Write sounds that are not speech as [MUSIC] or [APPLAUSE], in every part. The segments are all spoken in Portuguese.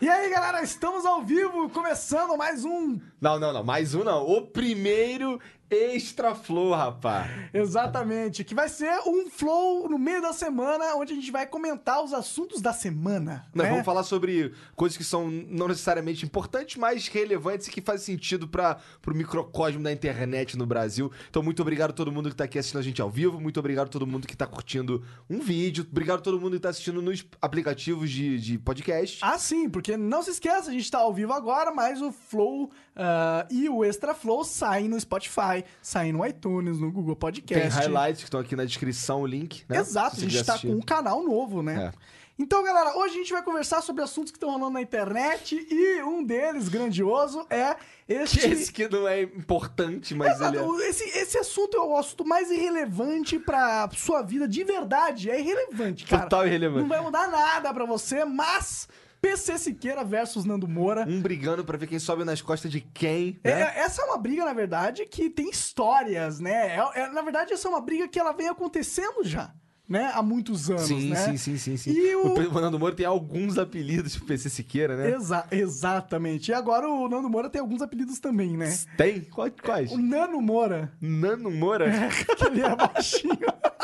E aí, galera, estamos ao vivo, começando mais um. Não, não, não. Mais um não. O primeiro Extra Flow, rapaz. Exatamente, que vai ser um flow no meio da semana, onde a gente vai comentar os assuntos da semana. Nós né? vamos falar sobre coisas que são não necessariamente importantes, mas relevantes e que fazem sentido para o microcosmo da internet no Brasil. Então, muito obrigado a todo mundo que tá aqui assistindo a gente ao vivo. Muito obrigado a todo mundo que tá curtindo um vídeo. Obrigado a todo mundo que tá assistindo nos aplicativos de, de podcast. Ah, sim, porque não se esqueça, a gente tá ao vivo agora, mas o Flow ah, e o Extra Flow saem no Spotify, saem no iTunes, no Google Tem Podcast. highlights que estão aqui na descrição, o link. Né? Exato, a gente quiser tá com um canal novo, né? É. Então, galera, hoje a gente vai conversar sobre assuntos que estão rolando na internet e um deles, grandioso, é este... Que esse que não é importante, mas ele é... Exato, esse, esse assunto é o assunto mais irrelevante pra sua vida de verdade. É irrelevante, cara. Total irrelevante. Não vai mudar nada pra você, mas PC Siqueira versus Nando Moura. Um brigando pra ver quem sobe nas costas de quem, É, né? essa é uma briga, na verdade, que tem histórias, né? É- é- na verdade, essa é uma briga que ela vem acontecendo já, né? Há muitos anos, Sim, né? sim, sim, sim, sim. E o- O Fernando Moro tem alguns apelidos pro PC Siqueira, né? Exa- exatamente. E agora o Nando Moura tem alguns apelidos também, né? Tem? Quais? O Nano Moura, Nano Moura? que ele é baixinho. [LAUGHS]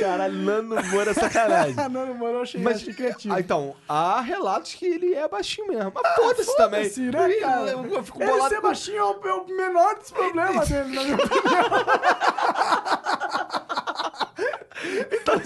Caralho, Nano Moura é sacanagem. [LAUGHS] Nano Moura eu achei, Mas, achei criativo. ah, então, há relatos que ele é baixinho mesmo. Mas foda-se também. Foda-se, né, cara? Eu, eu fico Ele bolado ser com- baixinho é o, é o menor dos problemas dele, na minha opinião. [LAUGHS] Então,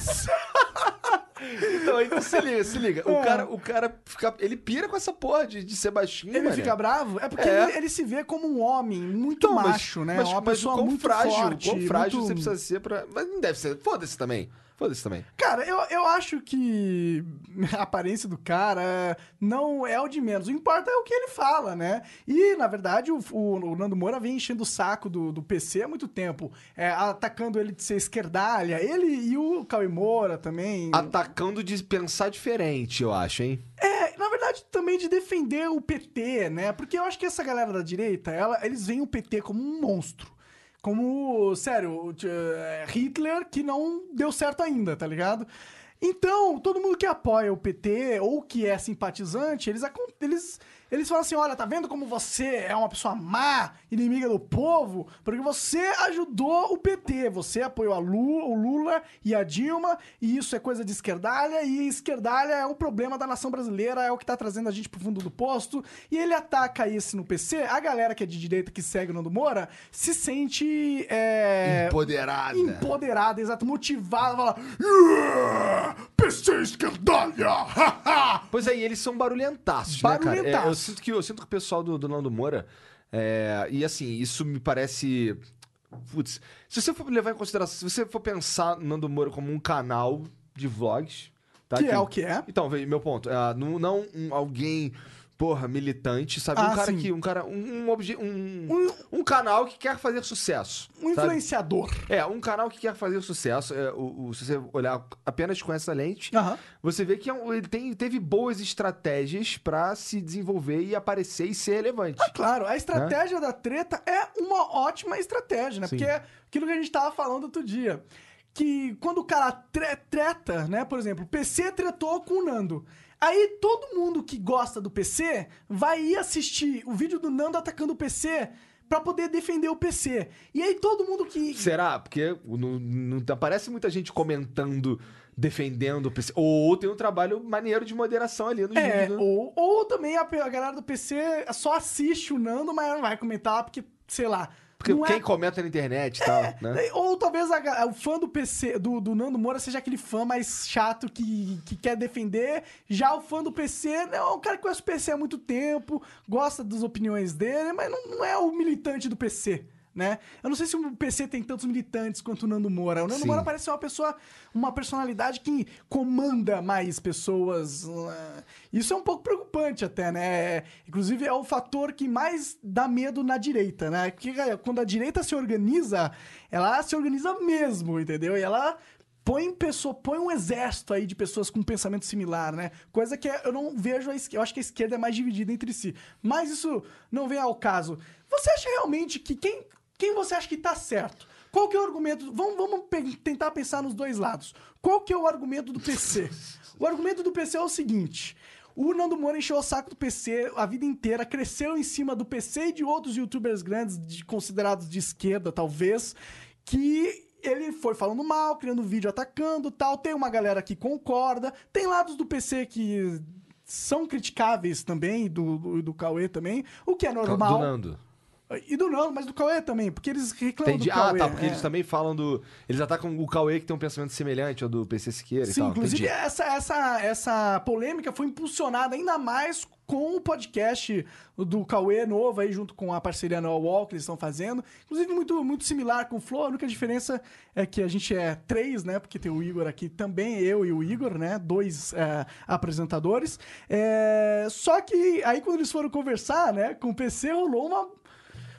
então se liga, se liga. O cara, o cara fica, ele pira com essa porra de, de ser baixinho, Ele mané. fica bravo? É porque É. Ele, ele se vê como um homem muito Então, mas- macho, né? Mas, Uma mas pessoa muito frágil, forte. quão frágil muito- você precisa ser pra... Mas não deve ser. Foda-se também. Foda-se também. Cara, eu, eu acho que [LAUGHS] a aparência do cara não é o de menos. O que importa é o que ele fala, né? E, na verdade, o, o- o Nando Moura vem enchendo o saco do, do PC há muito tempo. é, atacando ele de ser esquerdalha. Ele e o Cauê Moura também. Atacando de pensar diferente, eu acho, hein? É, na verdade, também de defender o PT, né? Porque eu acho que essa galera da direita, ela- eles veem o PT como um monstro. Como, sério, é, Hitler que não deu certo ainda, tá ligado? Então, todo mundo que apoia o PT ou que é simpatizante, eles, eles, eles falam assim: olha, tá vendo como você é uma pessoa má, inimiga do povo? Porque você ajudou o PT, você apoiou a Lu, o Lula e a Dilma, e isso é coisa de esquerdalha, e esquerdalha é um problema da nação brasileira, é o que tá trazendo a gente pro fundo do posto. E ele ataca isso no PC, a galera que é de direita que segue o Nando Moura se sente. É, Empoderada. empoderada, exato, motivada, fala. Yeah! PC esquerdalha! haha!" Pois é, e eles são barulhentaços, né, cara? Barulhentaços. É, eu, sinto que, eu sinto que o pessoal do, do Nando Moura... é, e assim, isso me parece... Putz, se você for levar em consideração... Se você for pensar no Nando Moura como um canal de vlogs... Tá? Que é o que é. Então, meu ponto. é, não não um, alguém... Porra, militante, sabe? Ah, um cara sim. que. Um cara. Um, um, obje- um, um canal que quer fazer sucesso. Um sabe? influenciador. É, um canal que quer fazer sucesso. É, o, o- se você olhar apenas com essa lente, você vê que é um- ele tem, teve boas estratégias pra se desenvolver e aparecer e ser relevante. Ah, claro, a estratégia da treta é uma ótima estratégia, né? Sim. Porque é aquilo que a gente tava falando outro dia. Que quando o cara tre- treta, né? Por exemplo, o PC tretou com o Nando. Aí todo mundo que gosta do PC vai ir assistir o vídeo do Nando atacando o PC pra poder defender o PC. E aí todo mundo que. Será? Porque não, não aparece muita gente comentando, defendendo o PC. Ou tem um trabalho maneiro de moderação ali no É, vídeo. né? ou, ou também a, a galera do PC só assiste o Nando, mas não vai comentar porque, sei lá. Porque não é quem comenta na internet e tal, né? Ou talvez a ga- o fã do PC, do, do Nando Moura, seja aquele fã mais chato que, que quer defender. Já o fã do PC, né, é um cara que conhece o PC há muito tempo, gosta das opiniões dele, mas não, não é o militante do PC. Né? Eu não sei se o PC tem tantos militantes quanto o Nando Moura. O Nando Sim. Moura parece ser uma pessoa, uma personalidade que comanda mais pessoas. né? Isso é um pouco preocupante até, né? Inclusive é o fator que mais dá medo na direita, né? Porque quando a direita se organiza, ela se organiza mesmo, entendeu? E ela põe pessoa, põe um exército aí de pessoas com pensamento similar, né? Coisa que eu não vejo a esquerda, eu acho que a esquerda é mais dividida entre si. Mas isso não vem ao caso. Você acha realmente que quem, quem você acha que tá certo? Qual que é o argumento? Vamos, vamos pe- tentar pensar nos dois lados. Qual que é o argumento do PC? O argumento do PC é o seguinte: o Nando Moura encheu o saco do PC a vida inteira, cresceu em cima do PC e de outros youtubers grandes, de- considerados de esquerda, talvez, que ele foi falando mal, criando vídeo atacando tal. Tem uma galera que concorda, tem lados do PC que são criticáveis também, do, do, do Cauê também, o que é normal. Do Nando. E do Nando, mas do Cauê também, porque eles reclamam Entendi. do Ah, Cauê. tá, porque é. eles também falam do. Eles atacam o Cauê que tem um pensamento semelhante ao do PC Siqueira e Sim, tal. inclusive Entendi. essa, essa, essa polêmica foi impulsionada ainda mais com o podcast do Cauê novo aí, junto com a parceria no Wall que eles estão fazendo. Inclusive, muito, muito similar com o Flow. A única diferença é que a gente é três, né? Porque tem o Igor aqui também, eu e o Igor, né? Dois é, apresentadores. É, Só que aí, quando eles foram conversar, né, com o PC, rolou uma.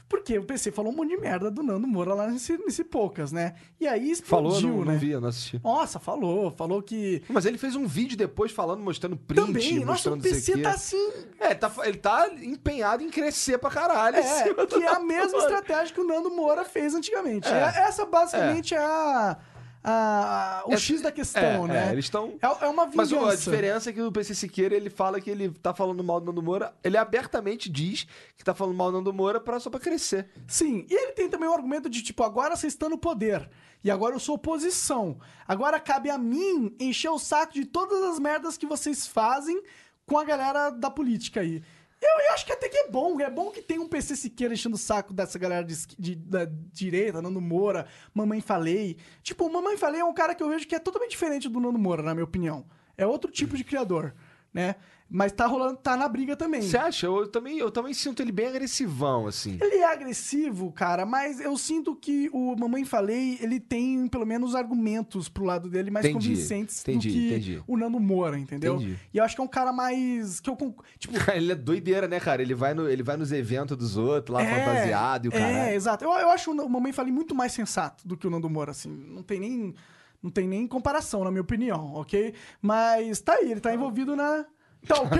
Porque o PC falou um monte de merda do Nando Moura lá nesse, nesse poucas, né? E aí explodiu, Falou, não, né? não vi, eu não assisti. Nossa, falou. Falou que Mas ele fez um vídeo depois falando, mostrando print, também, nossa, o mostrando não sei PC tá assim. É, tá, ele tá empenhado em crescer pra caralho. É, que é a mesma estratégia que o Nando Moura fez antigamente. É. É, Essa basicamente é, a, a- o É, X da questão, é, né? é, eles estão. É, é uma Mas vingança. ó, a diferença é que o PC Siqueira, ele fala que ele tá falando mal do Nando Moura. Ele abertamente diz que tá falando mal do Nando Moura pra, só pra crescer. Sim, e ele tem também o argumento de tipo, agora vocês estão no poder. E agora eu sou oposição. Agora cabe a mim encher o saco de todas as merdas que vocês fazem com a galera da política aí. Eu, eu acho que até que é bom. É bom que tem um PC Siqueira enchendo o saco dessa galera de, de- da direita, Nando Moura, Mamãe Falei. Tipo, o Mamãe Falei é um cara que eu vejo que é totalmente diferente do Nando Moura, na minha opinião. É outro tipo de criador, né? Mas tá rolando, tá na briga também. Você acha? Eu também, eu também sinto ele bem agressivão, assim. Ele é agressivo, cara, mas eu sinto que o Mamãe Falei, ele tem pelo menos argumentos pro lado dele mais Entendi, convincentes entendi, do que entendi. o Nando Moura, entendeu? Entendi. E eu acho que é um cara mais. que eu Tipo. [LAUGHS] ele é doideira, né, cara? Ele vai, no, ele vai nos eventos dos outros, lá fantasiado e o é, caralho. exato. Eu, eu acho o Mamãe Falei muito mais sensato do que o Nando Moura, assim. Não tem nem. Não tem nem comparação, na minha opinião, ok? Mas tá aí, ele tá envolvido na. Tá ok?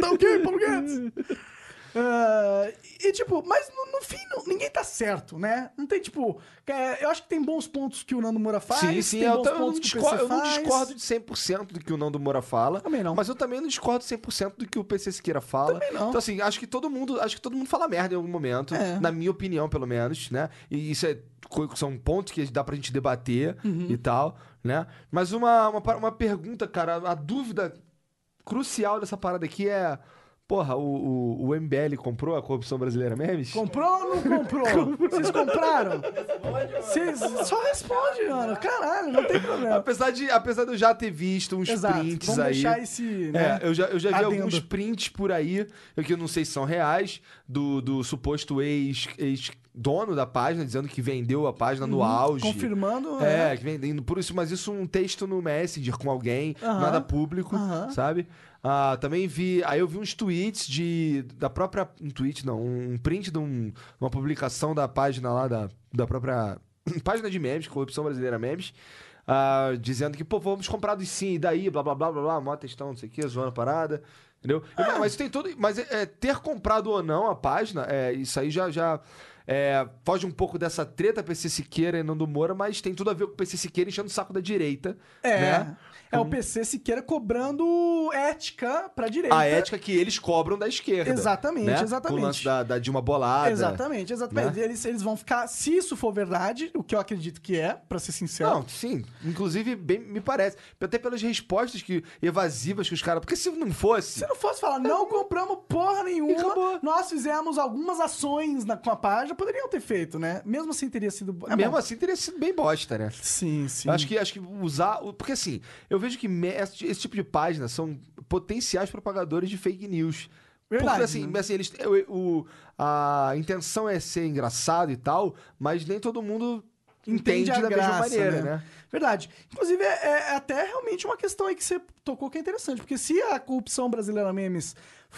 tá ok, Paulo Guedes? Ah, e tipo, mas no, no fim não- ninguém tá certo, né? Não tem tipo. é, eu acho que tem bons pontos que o Nando Moura faz. Sim, sim, eu, eu não discordo, eu não discordo de 100% do que o Nando Moura fala. Também não. Mas eu também não discordo 100% do que o PC Siqueira fala. Também não. Então, assim, acho que todo mundo, acho que todo mundo fala merda em algum momento, É. na minha opinião, pelo menos, né? E isso é, são pontos que dá pra gente debater Uhum. e tal, né? Mas uma, uma, uma pergunta, cara, a dúvida crucial dessa parada aqui é. Porra, o, o, o MBL comprou a corrupção brasileira memes? Comprou ou não comprou? [LAUGHS] Vocês compraram? Vocês só responde, mano. Caralho, não tem problema. Apesar de, apesar de eu já ter visto uns Exato. prints Vamos aí. deixar esse. Né? É, eu já, eu já vi alguns prints por aí, eu que eu não sei se são reais, do, do suposto ex- ex-dono da página, dizendo que vendeu a página no Uhum, auge. Confirmando. É, que vendendo por isso, mas isso um texto no Messenger com alguém, Aham. nada público, Aham. sabe? Ah, também vi, aí eu vi uns tweets de da própria um tweet não, um print de um- uma publicação da página lá da, da própria [CLEARS THROAT] página de memes, Corrupção Brasileira Memes. ah, dizendo que, pô, vamos comprar dos sim, e daí, blá blá blá blá blá, mó textão, não sei o que, zoando a parada. Entendeu? Ah. Mas tem todo. Mas é, é, ter comprado ou não a página, é, isso aí já. já é, foge um pouco dessa treta PC Siqueira e Nando Moura, mas tem tudo a ver com o PC Siqueira enchendo o saco da direita. É. né? É o PC Siqueira cobrando ética pra direita. A ética que eles cobram da esquerda. Exatamente, né? exatamente. Com o lance da, da Dilma Bolada. Exatamente, exatamente. né? Eles, eles vão ficar, se isso for verdade, o que eu acredito que é, pra ser sincero. Não, sim. Inclusive, bem, me parece. Até pelas respostas que, evasivas que os caras. Porque se não fosse. Se não fosse falar, não compramos porra nenhuma, nós fizemos algumas ações na, com a página, poderiam ter feito, né? Mesmo assim teria sido. É mesmo bom. assim, teria sido bem bosta, né? Sim, sim. Eu Acho que, acho que usar. Porque assim, eu vejo que esse tipo de página são potenciais propagadores de fake news. Verdade, Porque assim, né? assim, eles, o, a intenção é ser engraçado e tal, mas nem todo mundo entende a da mesma graça, maneira, né? Verdade. Inclusive, é, é até realmente uma questão aí que você tocou que é interessante, porque se a corrupção brasileira memes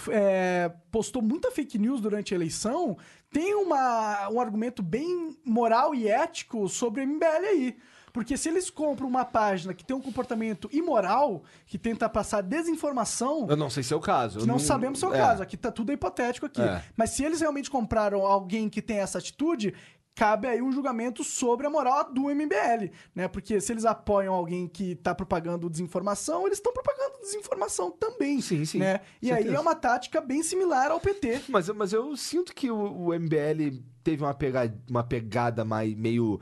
é, postou muita fake news durante a eleição, tem uma, um argumento bem moral e ético sobre o MBL aí. Porque se eles compram uma página que tem um comportamento imoral, que tenta passar desinformação, Eu não sei se é o caso. eu não, sabemos se é o é. caso. Aqui tá tudo hipotético aqui. É. Mas se eles realmente compraram alguém que tem essa atitude, cabe aí um julgamento sobre a moral do MBL, né? Porque se eles apoiam alguém que tá propagando desinformação, eles estão propagando desinformação também. Sim, sim. Né? E aí Certeza. é uma tática bem similar ao PT. Mas, eu- mas eu sinto que o, o MBL teve uma pegada, uma pegada mais meio,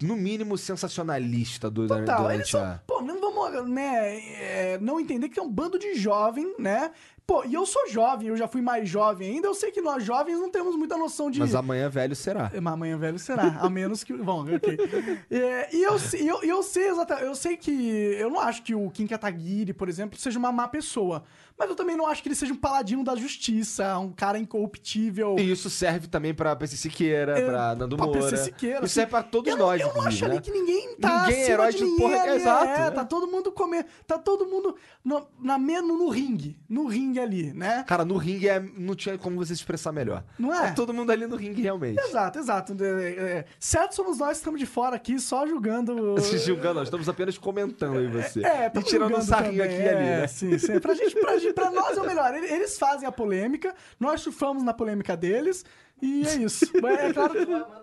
no mínimo, sensacionalista do, Total, durante eles são, a... pô, não vamos, né, é, não entender que é um bando de jovem, né? Pô, e eu sou jovem, eu já fui mais jovem ainda, eu sei que nós jovens não temos muita noção de... Mas amanhã velho será. É, Mas amanhã velho será, a menos que. Bom, ok. [LAUGHS] É, e eu, eu, eu sei exatamente. Eu sei que. Eu não acho que o Kim Kataguiri, por exemplo, seja uma má pessoa. Mas eu também não acho que ele seja um paladino da justiça, um cara incorruptível. E isso serve também pra PC Siqueira, É, pra Nando pra Moura. PC Siqueira, Isso assim. serve pra todos eu nós, Eu não acho inclusive, ali né? que ninguém tá Ninguém é herói de de porra- ali, exato, é, né? Tá todo mundo comendo. Tá todo mundo no, na mesmo no ringue. No ringue ali, né? Cara, no ringue é, não tinha como você se expressar melhor. Não é? Tá todo mundo ali no ringue, realmente. Exato, exato. É, é, certo somos nós que estamos de fora aqui, só julgando. Se [LAUGHS] julgando, nós estamos apenas comentando aí você. É, e tirando um sarrinho aqui e ali, é, né? Sim, sim. Pra, gente, pra, [LAUGHS] gente- pra nós é o melhor. Ele- Eles fazem a polêmica, nós surfamos na polêmica deles, e é isso. Mas [LAUGHS] é claro que.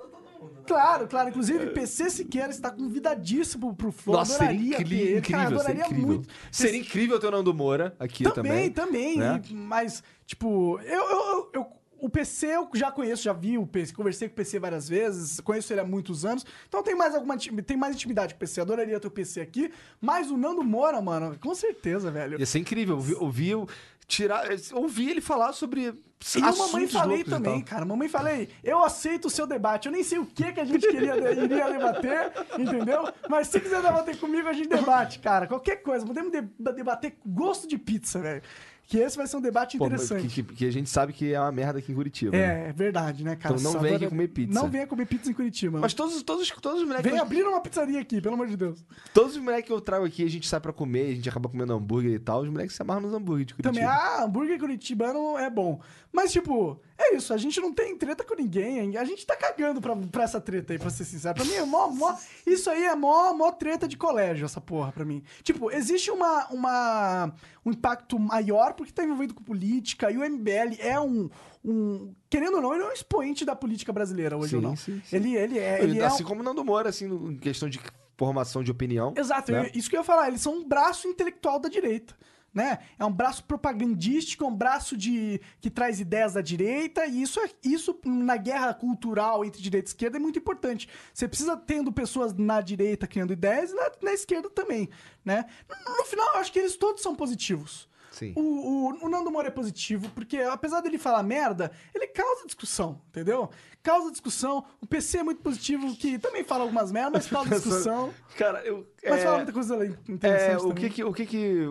Claro, claro. Inclusive, PC Siqueira está convidadíssimo pro Flow. Nossa, seria adoraria ter incrível. Cara, incrível, seria adoraria incrível. muito. Seria incrível ter o Nando Moura aqui Também, também. também. né? mas, tipo, eu, eu- eu- o PC eu já conheço, já vi o PC, conversei com o PC várias vezes, conheço ele há muitos anos, então tem mais alguma tem mais intimidade com o PC. Adoraria ter o PC aqui, mas o Nando Moura, mano, com certeza, velho. Ia ser incrível. Ouvi, ouvi, o- tirar, ouvi ele falar sobre E eu, mamãe, falei também, cara. Mamãe, falei, eu aceito o seu debate. Eu nem sei o que, que a gente queria, iria debater, entendeu? Mas se quiser debater comigo, a gente debate, cara. Qualquer coisa. Podemos de- debater gosto de pizza, velho. Que esse vai ser um debate Pô, interessante. que, que- que a gente sabe que é uma merda aqui em Curitiba. né? É, é verdade, né, cara? Então não venha comer pizza. Não venha comer pizza em Curitiba. Mas todos, todos, todos os moleques. Vem eu- abrir uma pizzaria aqui, pelo amor de Deus. Todos os moleques que eu trago aqui, a gente sai pra comer, a gente acaba comendo hambúrguer e tal. Os moleques se amarram nos hambúrguer de Curitiba. Também, ah, hambúrguer curitibano é bom. Mas, tipo, é isso. A gente não tem treta com ninguém. A gente tá cagando pra, pra essa treta aí, pra ser sincero. Pra mim, é mó, mó- isso aí é mó, mó treta de colégio, essa porra, pra mim. Tipo, existe uma, uma, um impacto maior porque tá envolvido com política e o MBL é um... um querendo ou não, ele é um expoente da política brasileira hoje Sim, ou não. sim, sim. Ele, ele é... Ele é assim um- como o Nando Moura, assim, em questão de formação de opinião. Exato, né? isso que eu ia falar. Eles são um braço intelectual da direita. Né? É um braço propagandístico, é um braço de que traz ideias da direita, e isso, é, isso na guerra cultural entre direita e esquerda é muito importante. Você precisa tendo pessoas na direita criando ideias e na, na esquerda também. Né? No, no final, eu acho que eles todos são positivos. Sim. O, o, o Nando Moura é positivo, porque apesar dele falar merda, ele causa discussão, entendeu? Causa discussão. O PC é muito positivo, que também fala algumas merdas, mas causa [LAUGHS] discussão. Cara, eu. Mas é, fala muita coisa interessante É, o também. que que. O que que.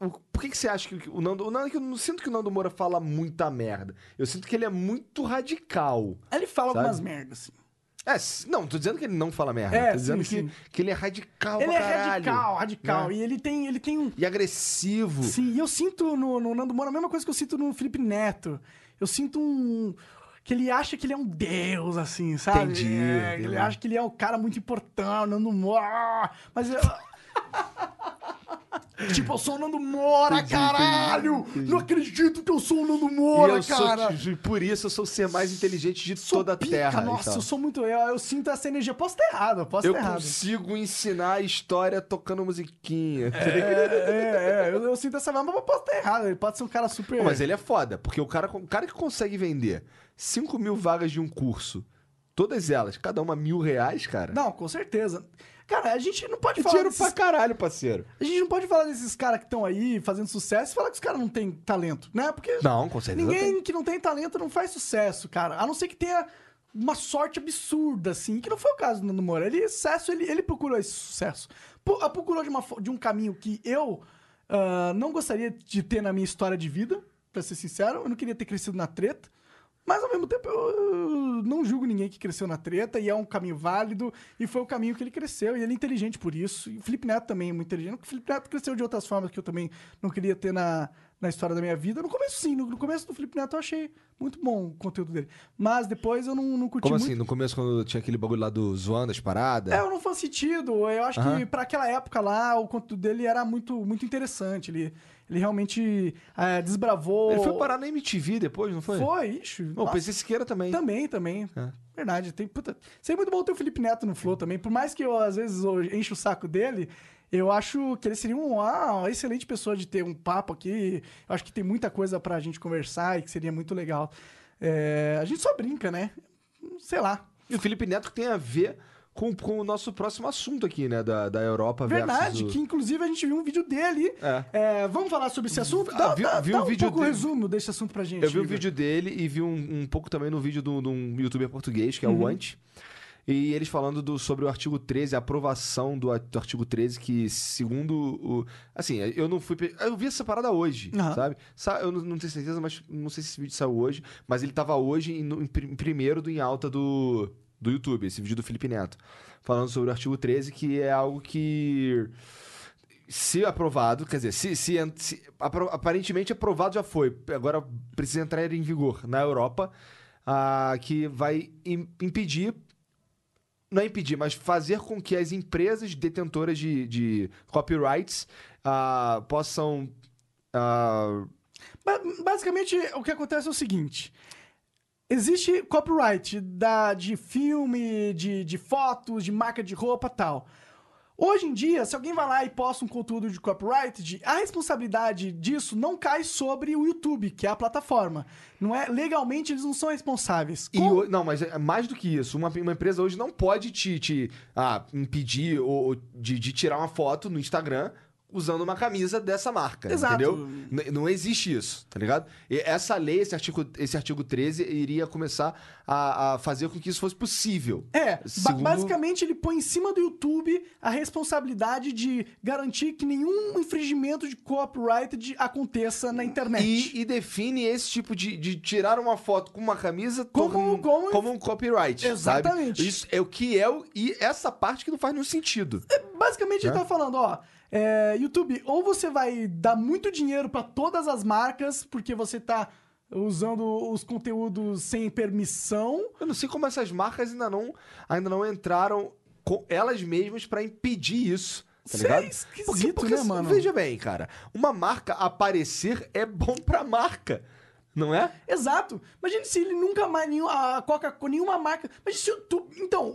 O- por que, que você acha que o Nando. O Nando eu não sinto que o Nando Moura fala muita merda. Eu sinto que ele é muito radical. Ele fala Sabe? algumas merdas, assim. É, não, tô dizendo que ele não fala merda. É, tô dizendo sim, que, sim. que ele é radical Ele é caralho. radical, radical. né? E ele tem, ele tem um. E agressivo. Sim, e eu sinto no, no Nando Moura a mesma coisa que eu sinto no Felipe Neto. Eu sinto um. Que ele acha que ele é um deus, assim, sabe? Entendi, É. Ele acha que ele é um cara muito importante, o Nando Moura. Mas eu. [LAUGHS] tipo, eu sou o Nando Moura, Entendi, caralho! entendi, entendi. Não acredito que eu sou o Nando Moura, eu sou, cara! e por isso eu sou o ser mais inteligente de Sou toda a pica, Terra. Nossa, então. eu sou muito. Eu, eu sinto essa energia. Posso estar errado, eu posso Eu estar errado. consigo ensinar a história tocando musiquinha. É, é, é, eu, eu sinto essa mas eu posso estar errado. Ele pode ser um cara super. Mas ele é foda, porque o cara, o cara que consegue vender 5 mil vagas de um curso, todas elas, cada uma mil reais, cara. Não, com certeza. Cara, a gente não pode é falar. dinheiro desses- pra caralho, parceiro. A gente não pode falar desses caras que estão aí fazendo sucesso e falar que os caras não têm talento, né? Porque Não, com certeza ninguém tem. que não tem talento não faz sucesso, cara. A não ser que tenha uma sorte absurda, assim, que não foi o caso do Nando Moura. Ele, sucesso, ele, ele procurou esse sucesso. Pu- Procurou de, uma, de um caminho que eu ah, não gostaria de ter na minha história de vida. pra ser sincero. Eu não queria ter crescido na treta. Mas ao mesmo tempo eu não julgo ninguém que cresceu na treta e é um caminho válido e foi o caminho que ele cresceu e ele é inteligente por isso. E o Felipe Neto também é muito inteligente. porque O Felipe Neto cresceu de outras formas que eu também não queria ter na, na história da minha vida. No começo sim, no, no começo do Felipe Neto eu achei muito bom o conteúdo dele. Mas depois eu não, não curti Como muito. assim? No começo, quando tinha aquele bagulho lá do zoando as paradas? É, não faz sentido. Eu acho que pra aquela época lá, o conteúdo dele era muito, muito interessante. Ele, ele realmente é, desbravou. Ele foi parar na MTV depois, não foi? Foi, ixi. O. PC Siqueira também. Também, também. É. Verdade. Tem, puta, seria muito bom ter o Felipe Neto no Flow também. Por mais que eu, às vezes, eu encho o saco dele, eu acho que ele seria um, ah, uma excelente pessoa de ter um papo aqui. Eu acho que tem muita coisa pra gente conversar e que seria muito legal. É, a gente só brinca, né? Sei lá. E o Felipe Neto tem a ver com, com o nosso próximo assunto aqui, né? Da, da Europa Verdade, versus... que inclusive a gente viu um vídeo dele. É. É, vamos falar sobre esse assunto? Ah, Dá, vi- dá- vi dá um um vídeo pouco o dele. resumo desse assunto pra gente. Eu vi um Igor. vídeo dele e vi um, um pouco também no vídeo de um- um youtuber português, que é Uhum. o Ant. E eles falando do- sobre o artigo 13, a aprovação do, do artigo 13, que segundo o. Assim, eu não fui. Eu vi essa parada hoje, Aham. sabe? Sa- Eu não, não tenho certeza, mas não sei se esse vídeo saiu hoje. Mas ele tava hoje em, em primeiro do em alta do, do YouTube, esse vídeo do Felipe Neto. Falando sobre o artigo 13, que é algo que. Se aprovado, quer dizer, se, se, se- aparentemente aprovado já foi, agora precisa entrar em vigor na Europa, que vai im- impedir, não é impedir, mas fazer com que as empresas detentoras de, de copyrights possam. Ba- Basicamente, o que acontece é o seguinte: existe copyright da, de filme, de, de fotos, de marca de roupa tal. Hoje em dia, se alguém vai lá e posta um conteúdo de copyright, de- a responsabilidade disso não cai sobre o YouTube, que é a plataforma. Não é legalmente eles não são responsáveis. e o- não, mas é mais do que isso. Uma, uma empresa hoje não pode te, te ah, impedir ou de, de tirar uma foto no Instagram usando uma camisa dessa marca. Exato. Entendeu? N- não existe isso, tá ligado? E essa lei, esse artigo, esse artigo 13, iria começar a, a fazer com que isso fosse possível. É, ba- Segundo- basicamente ele põe em cima do YouTube a responsabilidade de garantir que nenhum infringimento de copyright de- aconteça na internet. E, e define esse tipo de, de tirar uma foto com uma camisa Como- torn- como- como um copyright. Exatamente. Sabe? Isso é o que é o. E essa parte que não faz nenhum sentido. Basicamente ele Né? tá falando, ó, é, YouTube, ou você vai dar muito dinheiro pra todas as marcas porque você tá usando os conteúdos sem permissão. Eu não sei como essas marcas ainda não, ainda não entraram com elas mesmas pra impedir isso. Tá Isso é ligado? esquisito, né, mano? Veja bem, cara. Uma marca aparecer é bom pra marca. Não é? Exato. Imagine se ele nunca mais nenhum, a Coca nenhuma marca. Mas se o YouTube, então,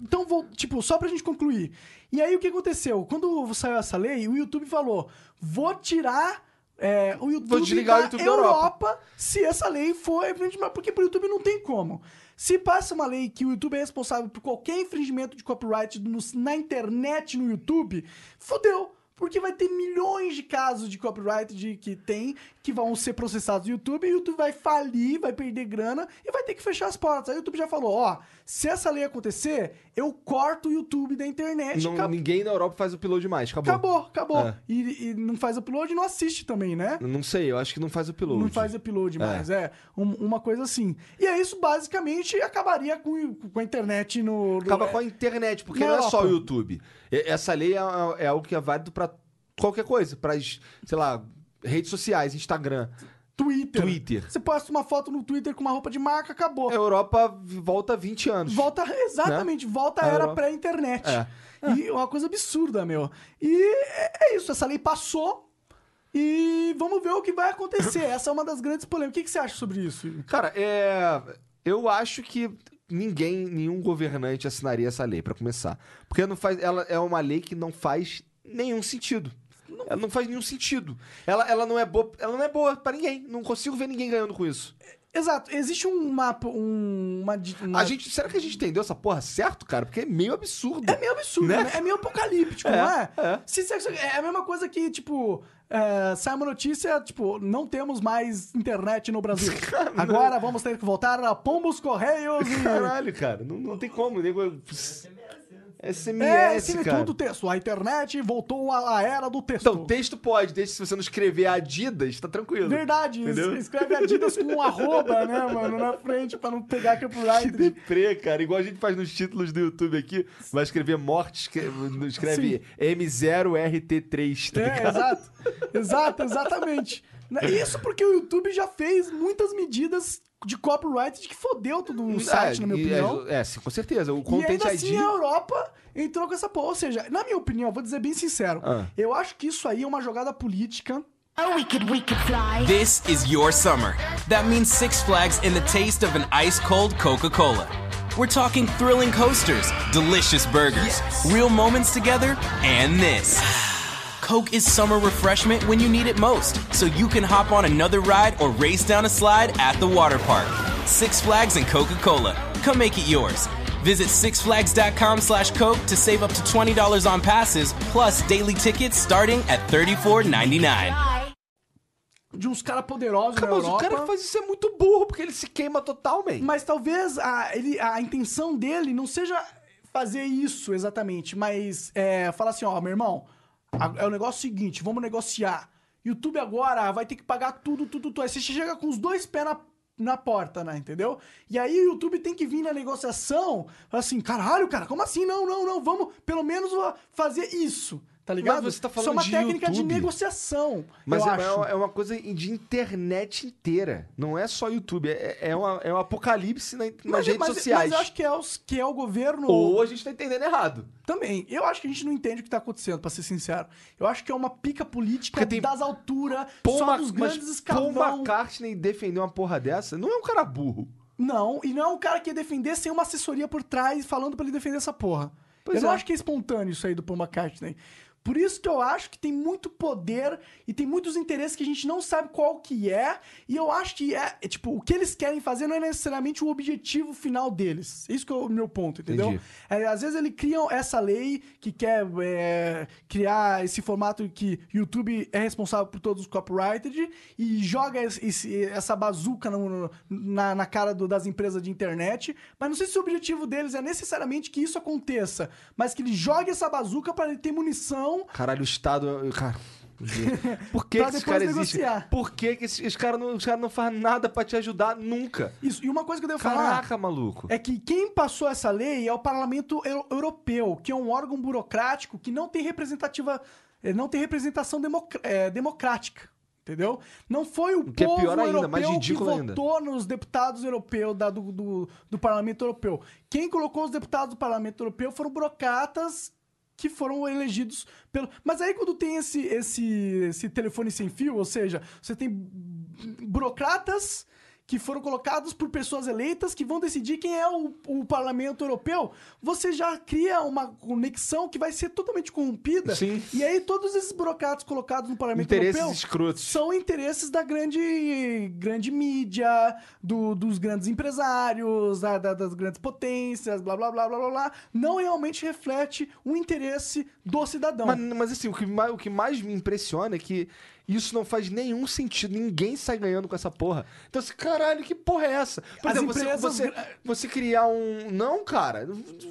então vou, tipo, só pra gente concluir. E aí o que aconteceu? Quando saiu essa lei, o YouTube falou: "Vou tirar é, o YouTube desligar o da YouTube da Europa, Europa. se essa lei for infringimento, porque pro YouTube não tem como. Se passa uma lei que o YouTube é responsável por qualquer infringimento de copyright no- na internet no YouTube, fodeu. Porque vai ter milhões de casos de copyright de, que tem, que vão ser processados no YouTube, e o YouTube vai falir, vai perder grana e vai ter que fechar as portas. Aí o YouTube já falou: ó, se essa lei acontecer, eu corto o YouTube da internet. Não- acabou, ninguém na Europa faz upload mais. Acabou. acabou. acabou. É. E, e não faz upload e não assiste também, né? Não sei, eu acho que não faz upload. Não faz upload mais, é. um- uma coisa assim. E aí isso basicamente acabaria com, com a internet no. Acaba com a internet, porque Na não é só o. YouTube. Essa lei é, é algo que é válido pra qualquer coisa. Pra, sei lá, redes sociais, Instagram. Twitter. Twitter. Você posta uma foto no Twitter com uma roupa de marca, acabou. A Europa volta 20 anos. Volta, [LAUGHS] exatamente, volta a era Europa. pré-internet. É. E uma coisa absurda, meu. E é é isso, essa lei passou e vamos ver o que vai acontecer. [COUGHS] Essa é uma das grandes polêmicas. O que, você acha sobre isso? Cara, é. Eu acho que ninguém, nenhum governante assinaria essa lei, pra começar. Porque não faz, ela é uma lei que não faz nenhum sentido. Ela não faz nenhum sentido. Ela, ela não é boa, ela não é boa para ninguém. Não consigo ver ninguém ganhando com isso. Exato, existe uma. um- uma, uma A gente, será que a gente entendeu essa porra certo, cara? Porque é meio absurdo. É meio absurdo, Né? né? É meio apocalíptico, É, não é? é. Se- se- é a mesma coisa que, tipo, é, sai uma notícia, tipo, não temos mais internet no Brasil. [LAUGHS] Agora vamos ter que voltar a pombos correios e... Caralho, cara. Não, não tem como. Nego... SMS, É, cine cara. tudo texto. A internet voltou à à era do texto. Então, texto pode, desde se você não escrever Adidas, tá tranquilo. Verdade, Entendeu? escreve Adidas com um [LAUGHS] arroba, né, mano, na frente pra não pegar Que copyright. deprê, cara. Igual a gente faz nos títulos do YouTube aqui. Vai escrever morte, escreve, escreve M0RT3, tá É, exato. Exato, exatamente. Isso porque o YouTube já fez muitas medidas de copyright de que fodeu todo o site, na minha e- opinião. É, é, sim, com certeza. O E Content ainda ID. assim a Europa entrou com essa porra. Ou seja, na minha opinião, vou dizer bem sincero, Ah. eu acho que isso aí é uma jogada política. Oh, we could, we could fly. This is your summer. That means Six Flags and the taste of an ice cold Coca Cola. We're talking thrilling coasters, delicious burgers, real moments together, and this. Coke is summer refreshment when you need it most, so you can hop on another ride or race down a slide at the water park. Six Flags and Coca Cola. Come make it yours. Visit sixflags.com slash Coke to save up to $20 on passes, plus daily tickets starting at $34.99. Fly. de uns caras poderosos Cara, na mas Europa. o cara que faz isso é muito burro, porque ele se queima total, man. Mas talvez a, ele, a intenção dele não seja fazer isso exatamente, mas é, falar assim, ó, meu irmão, é o negócio seguinte, vamos negociar. YouTube agora vai ter que pagar tudo, tudo, tudo. Aí você chega com os dois pés na, na porta, né, entendeu? E aí o YouTube tem que vir na negociação, assim, caralho, cara, como assim? Não, não, não, vamos pelo menos fazer isso, tá ligado? você tá isso é falando uma de técnica de YouTube. negociação, Mas eu é, acho. é uma coisa de internet inteira. Não é só YouTube. É, é, uma, é um apocalipse na- nas Mas- redes mas- sociais. Mas eu acho que é, os, que é o governo... Ou a gente tá entendendo errado. Também. Eu acho que a gente não entende o que tá acontecendo, pra ser sincero. Eu acho que é uma pica política tem das alturas, Paul só Ma- dos mas grandes Paul escalão. McCartney defender uma porra dessa não é um cara burro. Não, e não é um cara que ia defender sem uma assessoria por trás falando pra ele defender essa porra. Pois eu não é. acho que é espontâneo isso aí do Paul McCartney. Por isso que eu acho que tem muito poder e tem muitos interesses que a gente não sabe qual que é. E eu acho que é, é, tipo, o que eles querem fazer não é necessariamente o objetivo final deles. Isso que é o meu ponto, entendeu? É, às vezes eles criam essa lei que quer é, criar esse formato que YouTube é responsável por todos os copyrighted e joga esse- essa bazuca no- na, na cara do- das empresas de internet. Mas não sei se o objetivo deles é necessariamente que isso aconteça, mas que ele jogue essa bazuca para ele ter munição. Caralho, o Estado. Cara. [LAUGHS] Por que, que esse depois cara existe? Por que, que esse, esse cara não, esse cara não faz nada pra te ajudar nunca? Isso. E uma coisa que eu devo falar. Caraca, maluco. É que quem passou essa lei é o Parlamento Eu- Europeu, que é um órgão burocrático que não tem representativa, eh, não tem representação democ- eh, democrática. Entendeu? Não foi o, que é povo pior ainda, europeu mais ridículo que ainda. votou nos deputados europeus da- do, do, do Parlamento Europeu. Quem colocou os deputados do Parlamento Europeu foram burocratas que foram elegidos pelo. Mas aí quando tem esse, esse, esse telefone sem fio, ou seja, você tem burocratas que foram colocados por pessoas eleitas que vão decidir quem é o, o parlamento europeu, você já cria uma conexão que vai ser totalmente corrompida. Sim. E aí todos esses burocratas colocados no parlamento Interesses europeu escrotos. são interesses da grande, grande mídia, do- dos grandes empresários, da- da- das grandes potências, blá blá blá blá blá blá. Não realmente reflete o interesse do cidadão. Mas, mas assim, o que, mais, o que mais me impressiona é que isso não faz nenhum sentido. Ninguém sai ganhando com essa porra. Então, assim, caralho, que porra é essa? Por As exemplo, você, empresas você, gra- você criar um. Não, cara.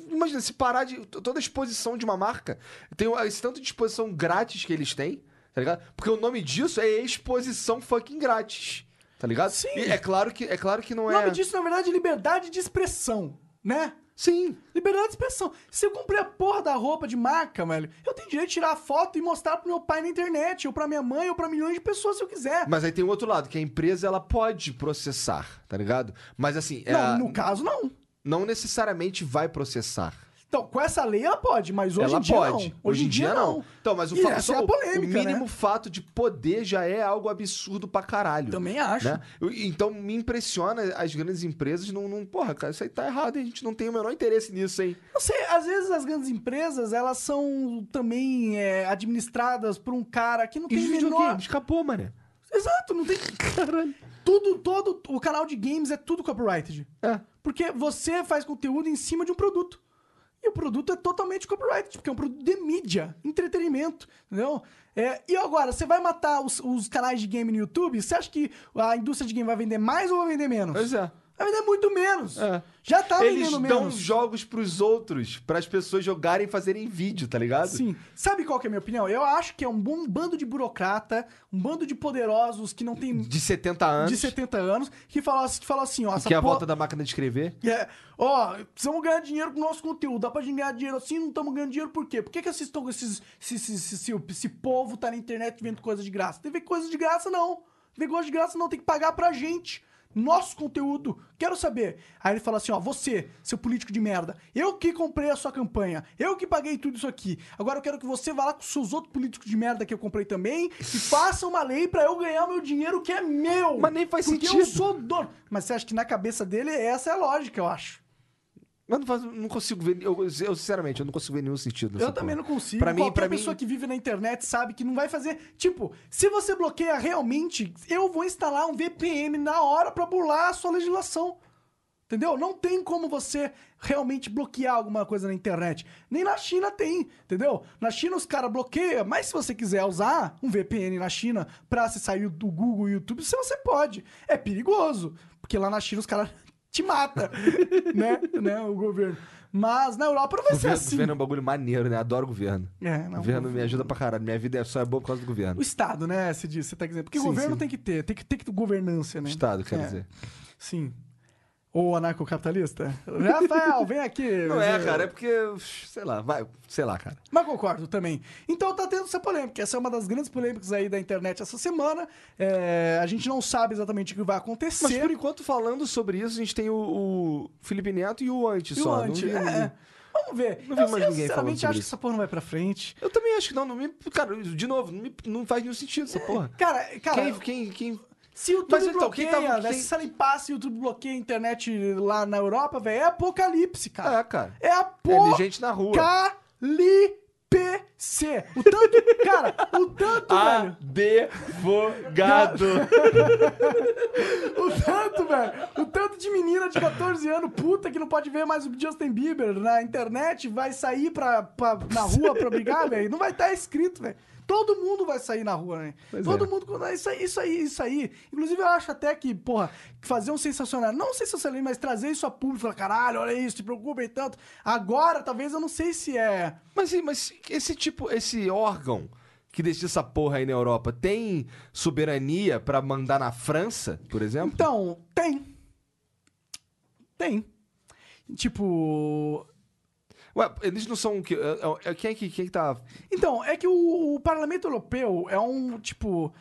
Imagina, se parar de. Toda a exposição de uma marca. Tem esse tanto de exposição grátis que eles têm, tá ligado? Porque o nome disso é exposição fucking grátis. Tá ligado? Sim. E é claro que, é claro que não o é. nome disso, na verdade, é liberdade de expressão, né? Sim. Liberdade de expressão. Se eu comprei a porra da roupa de marca, velho, eu tenho direito de tirar a foto e mostrar pro meu pai na internet, ou pra minha mãe, ou pra milhões de pessoas se eu quiser. Mas aí tem o outro lado, que a empresa ela pode processar, tá ligado? Mas assim, é- Não, no caso, não. não necessariamente vai processar. Então, com essa lei ela pode, mas hoje ela em dia pode. não. Hoje, em dia, não. Então, mas o, E fa- essa é a polêmica, o mínimo né? fato de poder já é algo absurdo pra caralho. Também acho. né? Então me impressiona as grandes empresas não, não. Porra, cara, isso aí tá errado e a gente não tem o menor interesse nisso, hein? Não sei, às vezes as grandes empresas, elas são também é, administradas por um cara que não E tem menor... Acabou, mané. Exato, não tem... Caralho. Tudo, todo... O canal de games é tudo copyrighted. É. Porque você faz conteúdo em cima de um produto. E o produto é totalmente copyrighted, porque é um produto de mídia, entretenimento, entendeu? É, e agora, você vai matar os, os canais de game no YouTube? Você acha que a indústria de game vai vender mais ou vai vender menos? Pois é. Vai vender muito menos. É. Já tá Eles dão menos. jogos pros outros, pras pessoas jogarem e fazerem vídeo, tá ligado? Sim. Sabe qual que é a minha opinião? Eu acho que é um bom bando de burocrata, um bando de poderosos que não tem De 70 anos. de 70 anos, que falam, que falam assim, ó, essa que é a porra- volta da máquina de escrever. É, ó, precisamos ganhar dinheiro com o nosso conteúdo. Dá pra gente ganhar dinheiro assim, não estamos ganhando dinheiro por quê? Por que, que esses, tão- esses, esse, esse, esse, povo tá na internet vendo coisa de graça? Tem que ver coisa de graça, não. Ver coisa de graça não, tem que pagar pra gente. Nosso conteúdo. Quero saber. Aí ele fala assim, ó, você, seu político de merda, eu que comprei a sua campanha, eu que paguei tudo isso aqui. Agora eu quero que você vá lá com os seus outros políticos de merda que eu comprei também e [LAUGHS] faça uma lei pra eu ganhar o meu dinheiro que é meu. Mas nem faz porque eu sentido. sou dono. Mas você acha que na cabeça dele essa é a lógica, eu acho. Mas não, faz- não consigo ver. Eu, eu, sinceramente, eu não consigo ver nenhum sentido. Eu também não porra. consigo. Pra mim, Qualquer pra pessoa mim. que vive na internet sabe que não vai fazer. Tipo, se você bloqueia realmente, eu vou instalar um VPN na hora pra burlar a sua legislação. Entendeu? Não tem como você realmente bloquear alguma coisa na internet. Nem na China tem, entendeu? Na China os caras bloqueiam, mas se você quiser usar um VPN na China pra acessar o do Google e YouTube, você você pode. É perigoso, porque lá na China os caras te matam, [LAUGHS] né? né? O governo. Mas na Europa não vai ser Governo, assim. governo é um bagulho maneiro, né? Adoro governo. É, não, governo me ajuda pra caralho. Minha vida é só é boa por causa do governo. O Estado, né? Se diz, você tá dizendo. Porque o Sim, governo sim. tem que ter, tem que ter governância, né? Estado, quer É, dizer. Sim. Ou anarcocapitalista? [LAUGHS] Rafael, vem aqui. Não é, Você- cara, é porque. Sei lá, vai. Sei lá, cara. Mas concordo também. Então tá tendo essa polêmica. Essa é uma das grandes polêmicas aí da internet essa semana. É, a gente não sabe exatamente o que vai acontecer. Mas por enquanto, falando sobre isso, a gente tem o, o Felipe Neto e o Anti o só. não anti, vi- é. Vamos ver. Não vi eu, mais eu ninguém falando sinceramente acho que isso. essa porra não vai pra frente. Eu também acho que não, não me. Cara, de novo, não, me- não faz nenhum sentido essa porra. Cara, cara Quem, quem, quem. Se o YouTube Mas então, quem bloqueia, tava- né, quem- se ela limpasse e o YouTube bloqueia a internet lá na Europa, velho, é apocalipse, cara. É, cara. É a É gente na rua. Apocalipse. O tanto, cara, o tanto, velho. Advogado. [LAUGHS] O tanto, velho. O tanto de menina de 14 anos, puta, que não pode ver mais o Justin Bieber na internet, vai sair pra, pra- na rua pra brigar, velho. Não vai estar escrito, velho. Todo mundo vai sair na rua, né? Pois Todo é. mundo. Isso aí, isso aí, isso aí. Inclusive, eu acho até que, porra, fazer um sensacional. Não sensacionalismo, mas trazer isso a público. Falar, caralho, olha isso, te preocupem tanto. Agora, talvez, eu não sei se é. Mas, mas esse tipo, esse órgão que decide essa porra aí na Europa tem soberania pra mandar na França, por exemplo? Então, tem. Tem. Tipo. Ué, eles não são. o que- é- é- Quem é que, quem que tá. Então, é que o, o Parlamento Europeu é um, tipo.